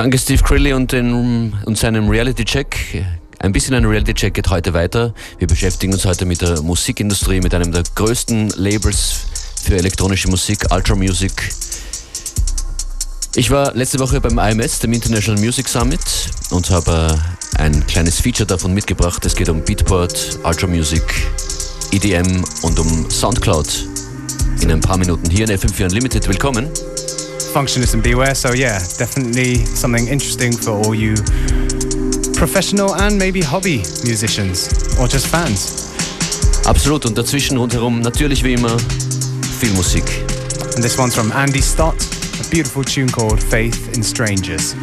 Danke Steve Crilly und, den, und seinem Reality-Check. Ein bisschen ein Reality-Check geht heute weiter. Wir beschäftigen uns heute mit der Musikindustrie, mit einem der größten Labels für elektronische Musik, Ultra Music. Ich war letzte Woche beim IMS, dem International Music Summit, und habe ein kleines Feature davon mitgebracht. Es geht um Beatport, Ultra Music, EDM und um Soundcloud. In ein paar Minuten hier in FM4 Unlimited. Willkommen. Functionist and Beware. So yeah, definitely something interesting for all you professional and maybe hobby musicians or just fans. Absolut und dazwischen rundherum natürlich wie immer viel Musik. And this one's from Andy Stott, a beautiful tune called Faith in Strangers.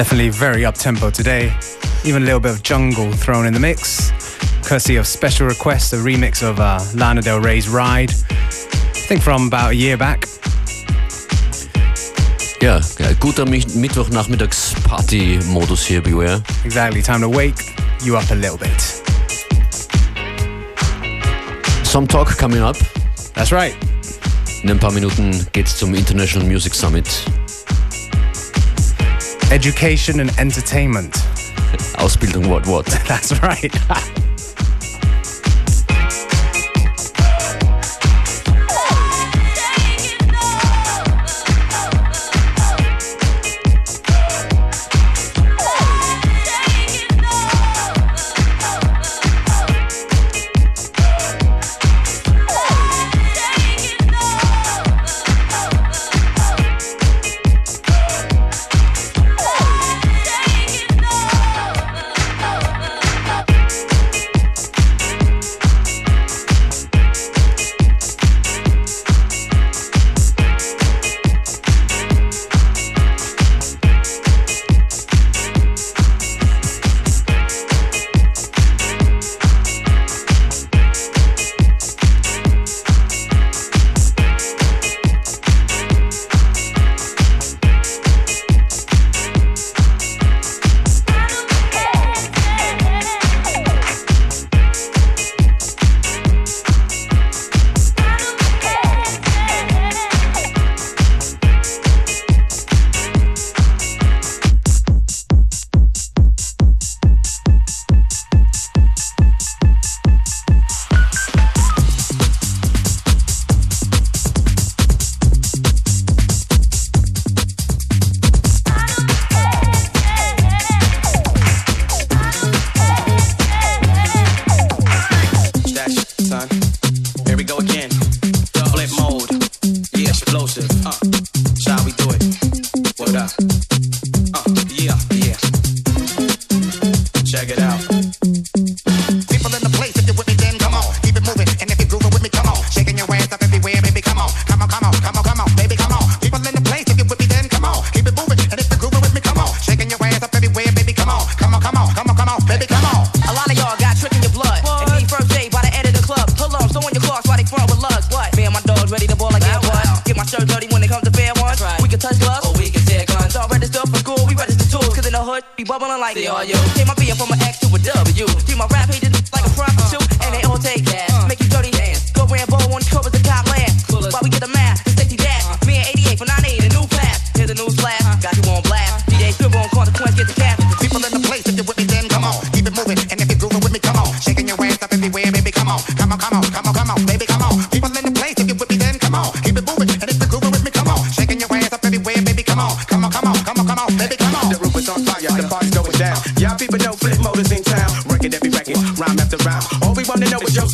Definitely very up tempo today. Even a little bit of jungle thrown in the mix. Courtesy of Special Request, a remix of uh, Lana Del Rey's Ride. I think from about a year back. Ja, guter Mittwochnachmittags-Party-Modus hier, Beware. Exactly, time to wake you up a little bit. Some talk coming up. That's right. In ein paar Minuten geht's zum International Music Summit. Education and Entertainment. Ausbildung, what, what? That's right.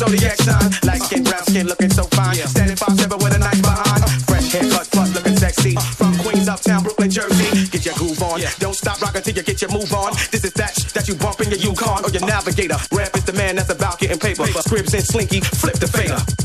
zodiac sign. Light skin, brown skin, looking so fine. Yeah. Standing five seven with a knife behind. Fresh haircut, plus looking sexy. Uh. From Queens, uptown, Brooklyn, Jersey. Get your groove on. Yeah. Don't stop rocking till you get your move on. This is that sh- that you bump in your Yukon or your Navigator. Rap is the man that's about getting paper. paper. Scribs and slinky, flip the fader.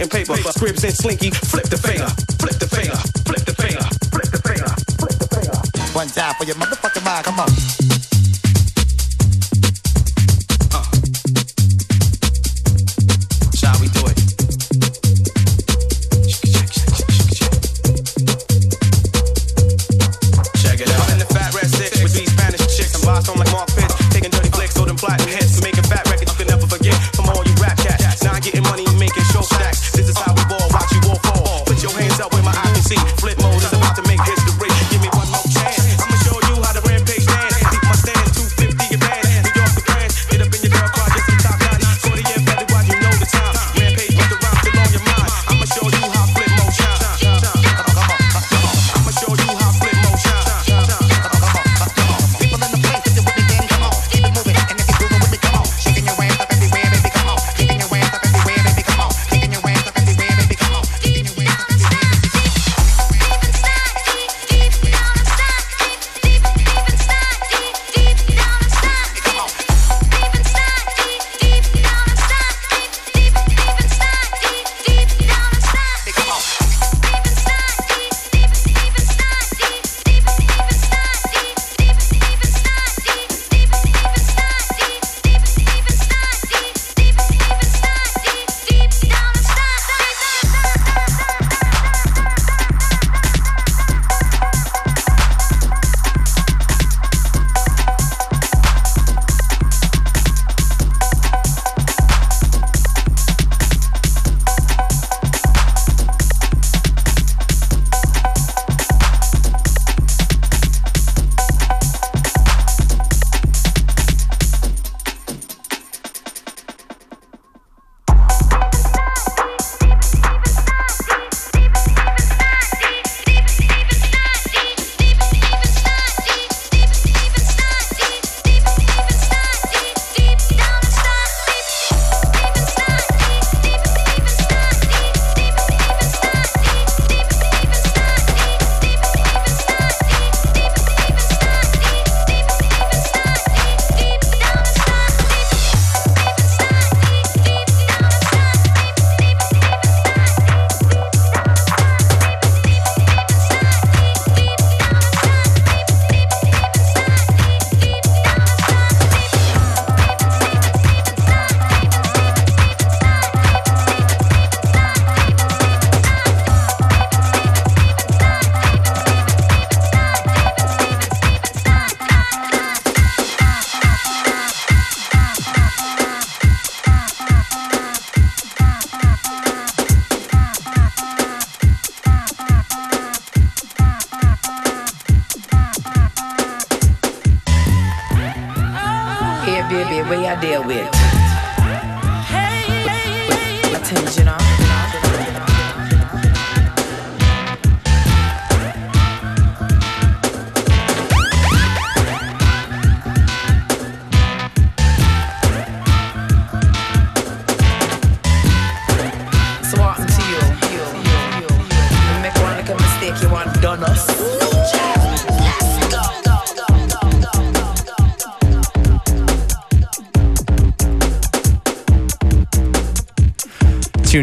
Getting paper. Scribs and Slinky, flip the finger,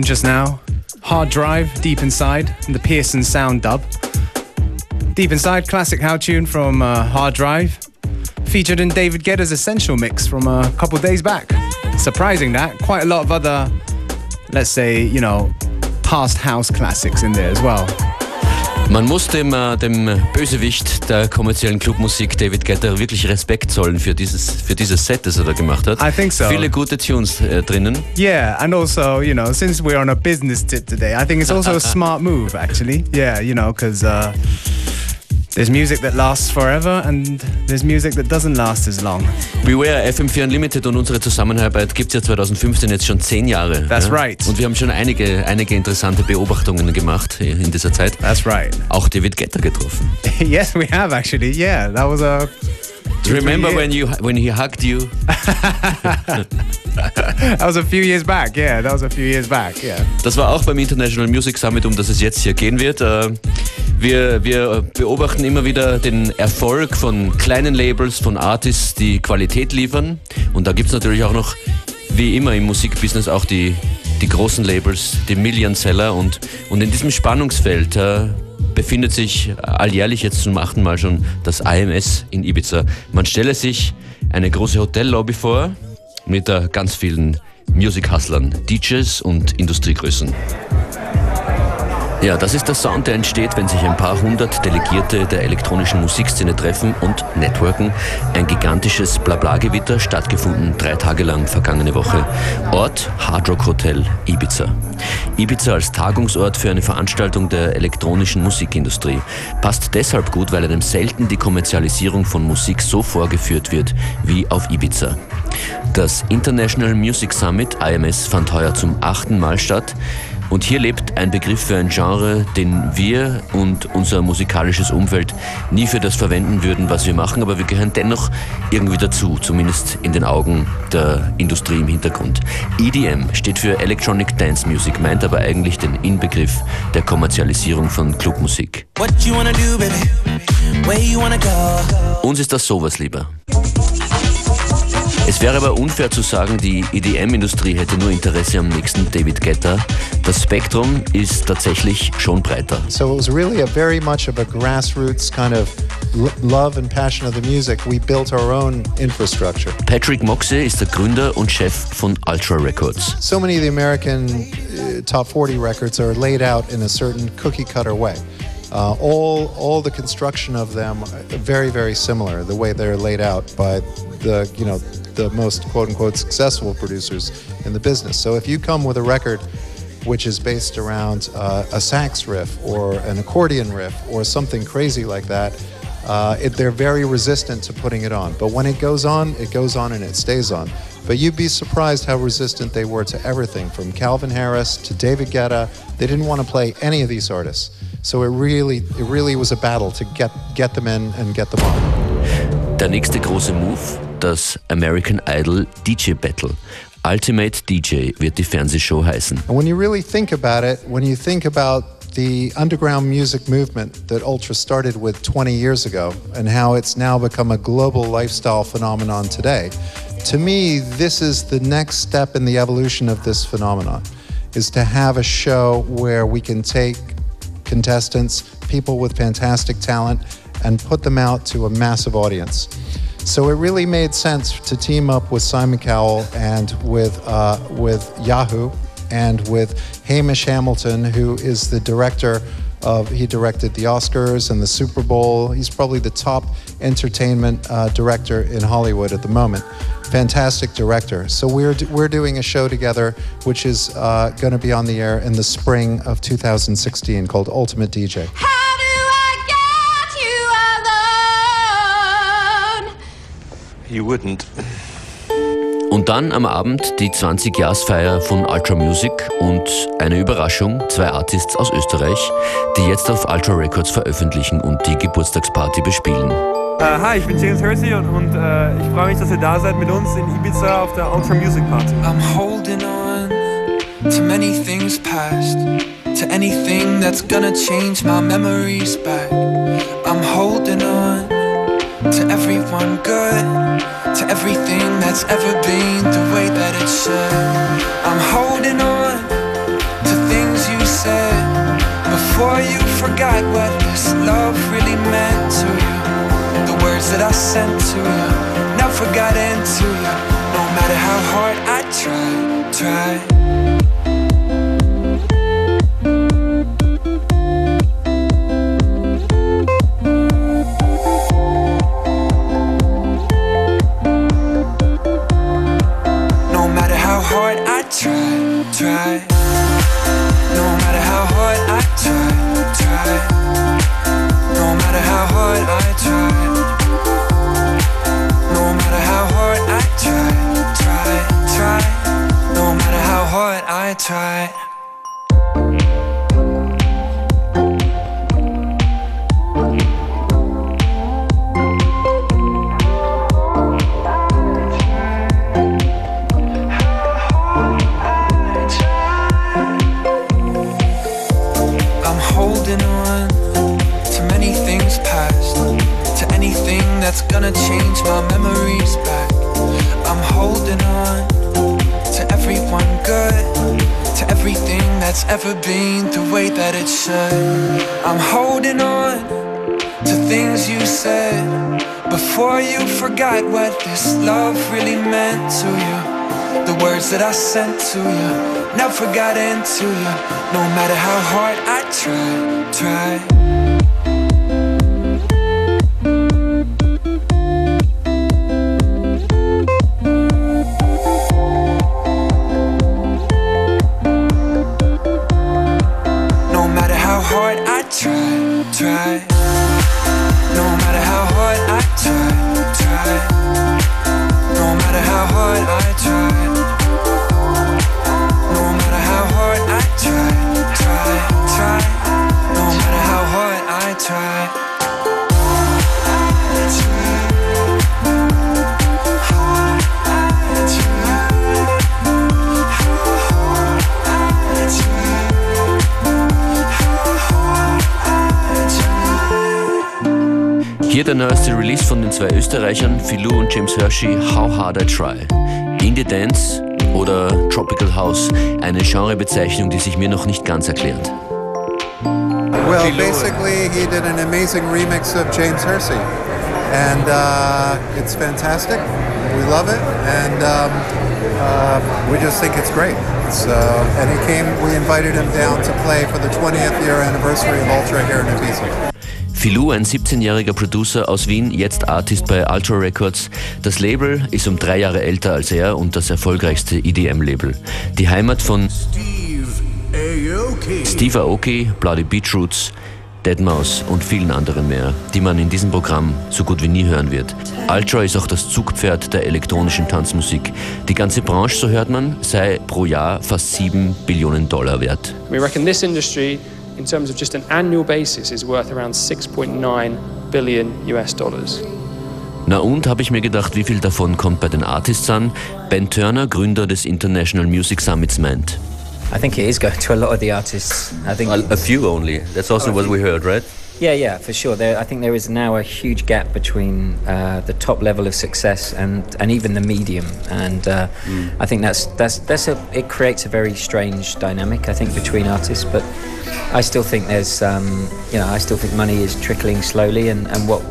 just now Hard Drive, Deep Inside, and the Pearson Sound dub. Deep Inside, classic how tune from uh, Hard Drive, featured in David Guetta's Essential mix from a couple days back. Surprising that, quite a lot of other, let's say, you know, past house classics in there as well. Man muss dem, äh, dem Bösewicht der kommerziellen Clubmusik David Guetta wirklich Respekt zollen für dieses, für dieses Set, das er da gemacht hat. I think so. Viele gute Tunes äh, drinnen. Yeah, and also, you know, since we're on a business tip today, I think it's also a smart move, actually. Yeah, you know, because uh, There's music that lasts forever and there's music that doesn't last as long. Beware, FM4 Unlimited und unsere Zusammenarbeit gibt es ja 2015 jetzt schon zehn Jahre. That's ja? right. Und wir haben schon einige, einige interessante Beobachtungen gemacht in dieser Zeit. That's right. Auch David Getter getroffen. yes, we have actually. Yeah, that was a. Do you remember when you when he hugged you? that was a few years back, yeah. That was a few years back, yeah. Das war auch beim International Music Summit, um das es jetzt hier gehen wird. Wir, wir beobachten immer wieder den Erfolg von kleinen Labels, von Artists, die Qualität liefern. Und da gibt es natürlich auch noch, wie immer im Musikbusiness, auch die, die großen Labels, die Million Seller. Und, und in diesem Spannungsfeld äh, befindet sich alljährlich jetzt zum achten Mal schon das IMS in Ibiza. Man stelle sich eine große Hotellobby vor mit äh, ganz vielen Music-Hustlern, DJs und Industriegrößen. Ja, das ist der Sound, der entsteht, wenn sich ein paar hundert Delegierte der elektronischen Musikszene treffen und networken. Ein gigantisches Blabla-Gewitter, stattgefunden drei Tage lang vergangene Woche. Ort Hard Rock Hotel Ibiza. Ibiza als Tagungsort für eine Veranstaltung der elektronischen Musikindustrie. Passt deshalb gut, weil einem selten die Kommerzialisierung von Musik so vorgeführt wird wie auf Ibiza. Das International Music Summit IMS fand heuer zum achten Mal statt. Und hier lebt ein Begriff für ein Genre, den wir und unser musikalisches Umfeld nie für das verwenden würden, was wir machen, aber wir gehören dennoch irgendwie dazu, zumindest in den Augen der Industrie im Hintergrund. EDM steht für Electronic Dance Music, meint aber eigentlich den Inbegriff der Kommerzialisierung von Clubmusik. Uns ist das sowas lieber. Es wäre aber unfair zu sagen, die EDM-Industrie hätte nur Interesse am nächsten David Guetta. Das Spektrum ist tatsächlich schon breiter. So it was really a very much of a grassroots kind of love and passion of the music. We built our own infrastructure. Patrick Moxey ist der Gründer und Chef von Ultra Records. So many of the American uh, top 40 records are laid out in a certain cookie cutter way. Uh, all all the construction of them very very similar the way they're laid out by the you know the most quote unquote successful producers in the business. So if you come with a record which is based around uh, a sax riff or an accordion riff or something crazy like that, uh, it, they're very resistant to putting it on. But when it goes on, it goes on and it stays on. But you'd be surprised how resistant they were to everything from Calvin Harris to David Guetta. They didn't want to play any of these artists. So it really, it really was a battle to get, get them in and get them on. Der nächste große Move das American Idol DJ Battle. Ultimate DJ wird die Fernsehshow heißen. When you really think about it, when you think about the underground music movement that Ultra started with 20 years ago and how it's now become a global lifestyle phenomenon today, to me, this is the next step in the evolution of this phenomenon, is to have a show where we can take contestants, people with fantastic talent, and put them out to a massive audience. So it really made sense to team up with Simon Cowell and with uh, with Yahoo and with Hamish Hamilton, who is the director of. He directed the Oscars and the Super Bowl. He's probably the top entertainment uh, director in Hollywood at the moment. Fantastic director. So we're we're doing a show together, which is uh, going to be on the air in the spring of 2016, called Ultimate DJ. You wouldn't. Und dann am Abend die 20-Jahresfeier von Ultra Music und eine Überraschung, zwei Artists aus Österreich, die jetzt auf Ultra Records veröffentlichen und die Geburtstagsparty bespielen. Uh, hi, ich bin James Hersey und, und uh, ich freue mich, dass ihr da seid mit uns in Ibiza auf der Ultra Music Party. I'm holding on to many things past, to anything that's gonna change my memories back. I'm holding on to everyone good, to everything that's ever been the way that it should. I'm holding on to things you said before you forgot what this love really meant to you. The words that I sent to you never got into you, no matter how hard I try, try. tight. This love really meant to you. The words that I sent to you never got into you, no matter how hard I try, try. Von den zwei Österreichern, Philou und James Hershey, How Hard I Try. Indie Dance oder Tropical House, eine Genrebezeichnung, die sich mir noch nicht ganz erklärt. Well, basically, he did an amazing remix of James Hersey, and uh, it's fantastic. We love it, and um, uh, we just think it's great. It's, uh, and he came. We invited him down to play for the 20th year anniversary of Ultra here in Ibiza. Filou, ein 17-jähriger Producer aus Wien, jetzt Artist bei Ultra Records. Das Label ist um drei Jahre älter als er und das erfolgreichste EDM-Label. Die Heimat von Steve Aoki, Bloody Beetroots, Deadmau5 und vielen anderen mehr, die man in diesem Programm so gut wie nie hören wird. Ultra ist auch das Zugpferd der elektronischen Tanzmusik. Die ganze Branche, so hört man, sei pro Jahr fast 7 Billionen Dollar wert. We reckon this industry in terms of just an annual basis, is worth around 6.9 billion US dollars. Na und, habe ich mir gedacht, wie viel davon kommt bei den Artists an? Ben Turner, Gründer des International Music Summits, meint. I think it is going to a lot of the artists. I think a, a few only. That's also oh, what we heard, right? Yeah, yeah, for sure. There, I think there is now a huge gap between uh, the top level of success and, and even the medium, and uh, mm. I think that's that's that's a it creates a very strange dynamic. I think between artists, but I still think there's um, you know I still think money is trickling slowly, and, and what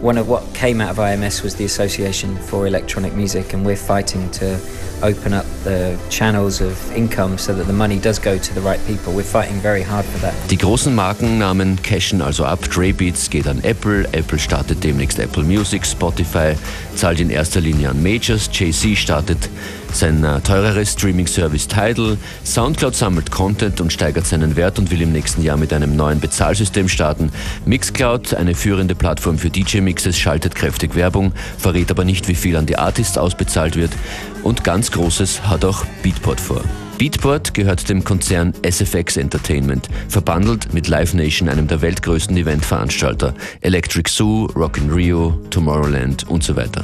one of what came out of IMS was the Association for Electronic Music, and we're fighting to open up the channels of income so that the money does go to the right people. We're fighting very hard for that. Die großen Markennamen cashen also ab. Dre Beats geht an Apple, Apple startet demnächst Apple Music, Spotify zahlt in erster Linie an Majors, Jay-Z startet sein äh, teureres Streaming-Service Tidal, Soundcloud sammelt Content und steigert seinen Wert und will im nächsten Jahr mit einem neuen Bezahlsystem starten. Mixcloud, eine führende Plattform für DJ-Mixes, schaltet kräftig Werbung, verrät aber nicht, wie viel an die Artists ausbezahlt wird. Und ganz Großes hat auch Beatport vor. Beatport gehört dem Konzern SFX Entertainment, verbandelt mit Live Nation, einem der weltgrößten Eventveranstalter, Electric Zoo, Rock in Rio, Tomorrowland und so weiter.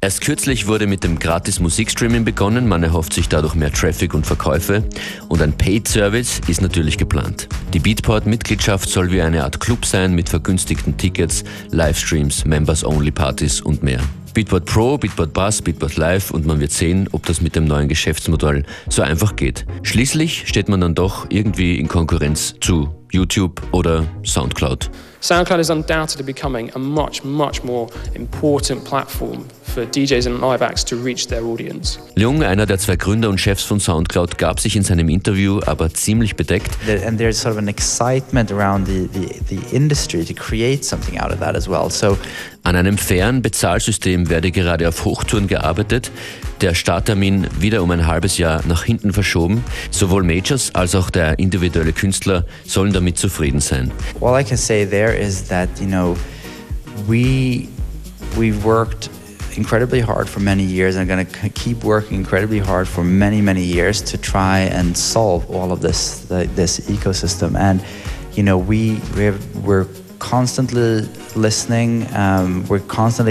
Erst kürzlich wurde mit dem gratis Musikstreaming begonnen, man erhofft sich dadurch mehr Traffic und Verkäufe und ein Paid-Service ist natürlich geplant. Die Beatport-Mitgliedschaft soll wie eine Art Club sein mit vergünstigten Tickets, Livestreams, Members-Only-Partys und mehr. Beatport Pro, Beatport Bass, Beatport Live und man wird sehen, ob das mit dem neuen Geschäftsmodell so einfach geht. Schließlich steht man dann doch irgendwie in Konkurrenz zu YouTube oder SoundCloud. SoundCloud is undoubtedly becoming a much, much more important platform for DJs and live acts to reach their audience. Leung, einer der zwei Gründer und Chefs von SoundCloud, gab sich in seinem Interview aber ziemlich bedeckt. And there's sort of an excitement around the, the, the industry to create something out of that as well. So An einem fairen Bezahlsystem werde gerade auf Hochtouren gearbeitet. Der Starttermin wieder um ein halbes Jahr nach hinten verschoben. Sowohl Majors als auch der individuelle Künstler sollen damit zufrieden sein. All I can say there is that, you know, we we've worked incredibly hard for many years and going to keep working incredibly hard for many many years to try and solve all of this this ecosystem and you know we we're we're constantly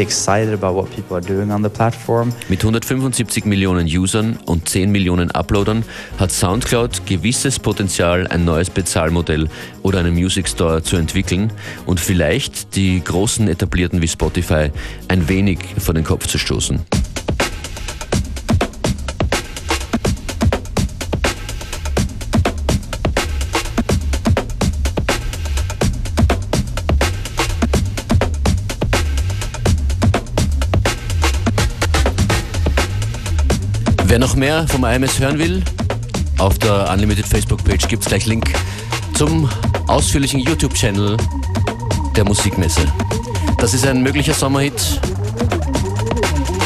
excited about what people are doing on the platform. Mit 175 Millionen Usern und 10 Millionen Uploadern hat SoundCloud gewisses Potenzial, ein neues Bezahlmodell oder einen Music Store zu entwickeln und vielleicht die großen etablierten wie Spotify ein wenig vor den Kopf zu stoßen. Wer noch mehr vom IMS hören will, auf der Unlimited Facebook-Page gibt es gleich Link zum ausführlichen YouTube-Channel der Musikmesse. Das ist ein möglicher Sommerhit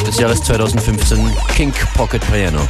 des Jahres 2015, Kink Pocket Piano.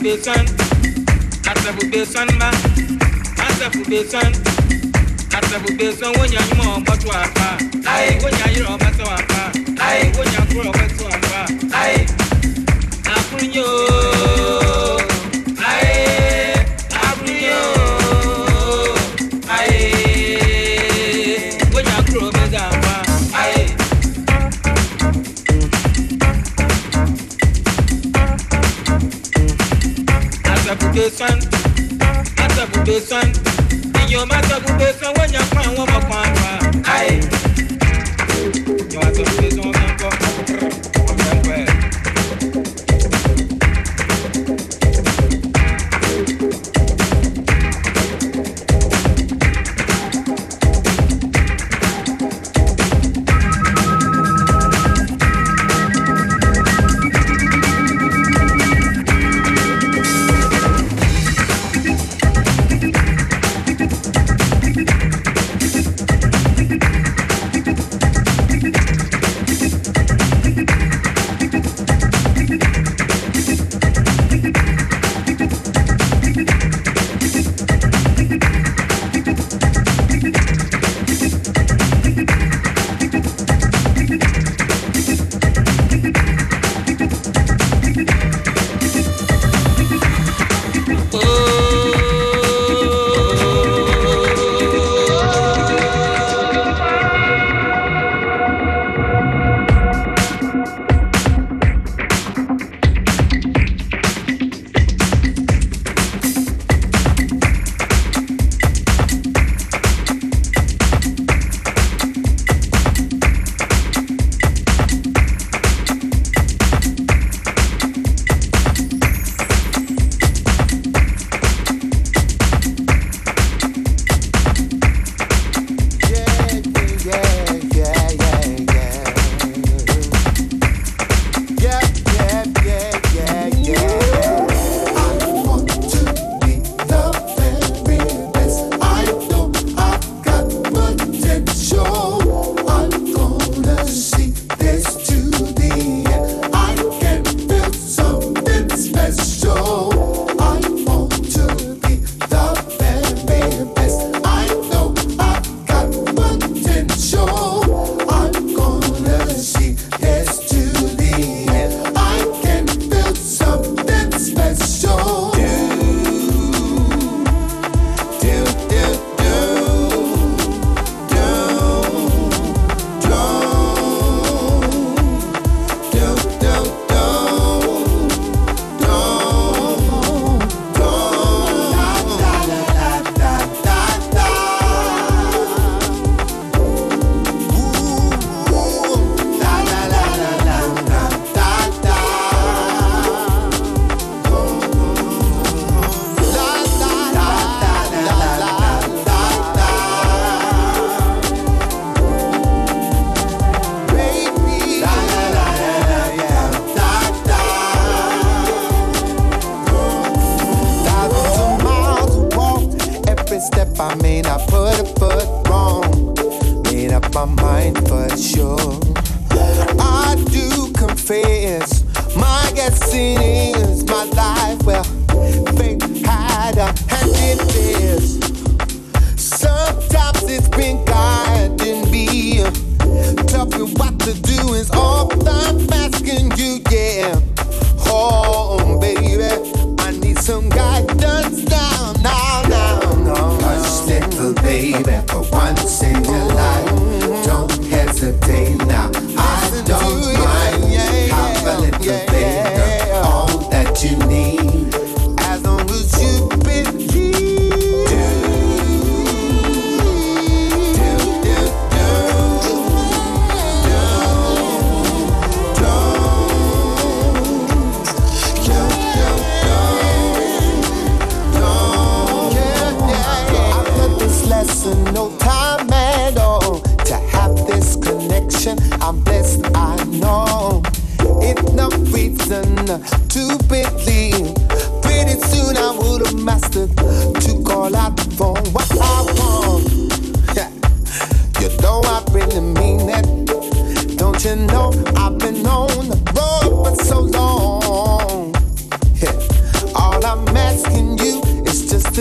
besan Atabu besan ma Atabu besan Atabu besan wonya nyuma obotu apa Ai wonya yiro obotu apa Ai wonya kuro obotu apa Ai Akunyo bẹ̀sán èèyàn má sọ fún bẹ̀sán wọ́n yàn fún àwọn ọmọ kan àgbà.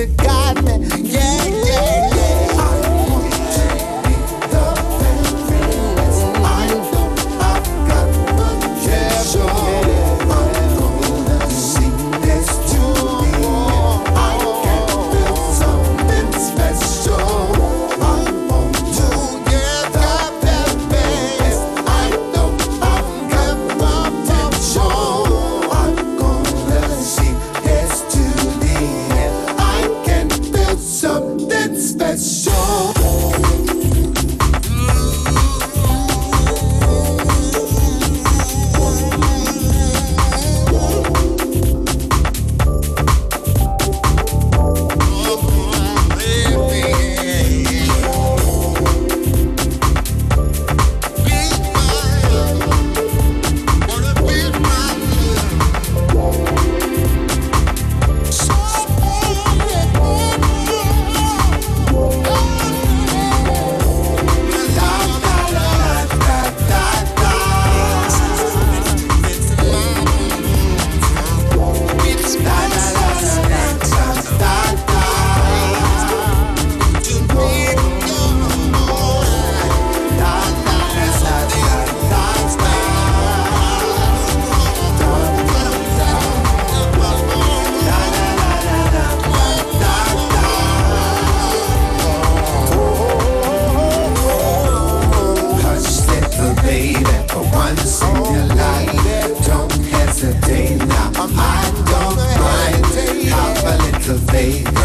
Is just to guide me. Yeah, yeah, a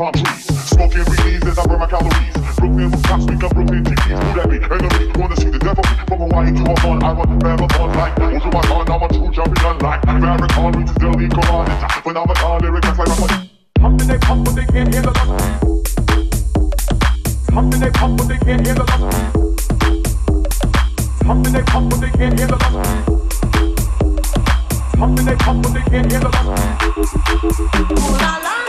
palm trees. Smoking weed as I burn my calories. Brooklyn rooftops, speak up Brooklyn TVs. Who that be? Enemy, wanna see the devil? From Hawaii to Hawthorne, I'm a marathon like. My son, I'm a true champion like. Farrakhan reaches Delhi, Quran. Phenomenon, lyrics like I'm. Pumping they pump, but they can't hear the love. Pumping they pump, but they can't hear the love. Pumping they pump, but they can't hear the love. Pumping they pump, but they can't hear the love. Ooh la la,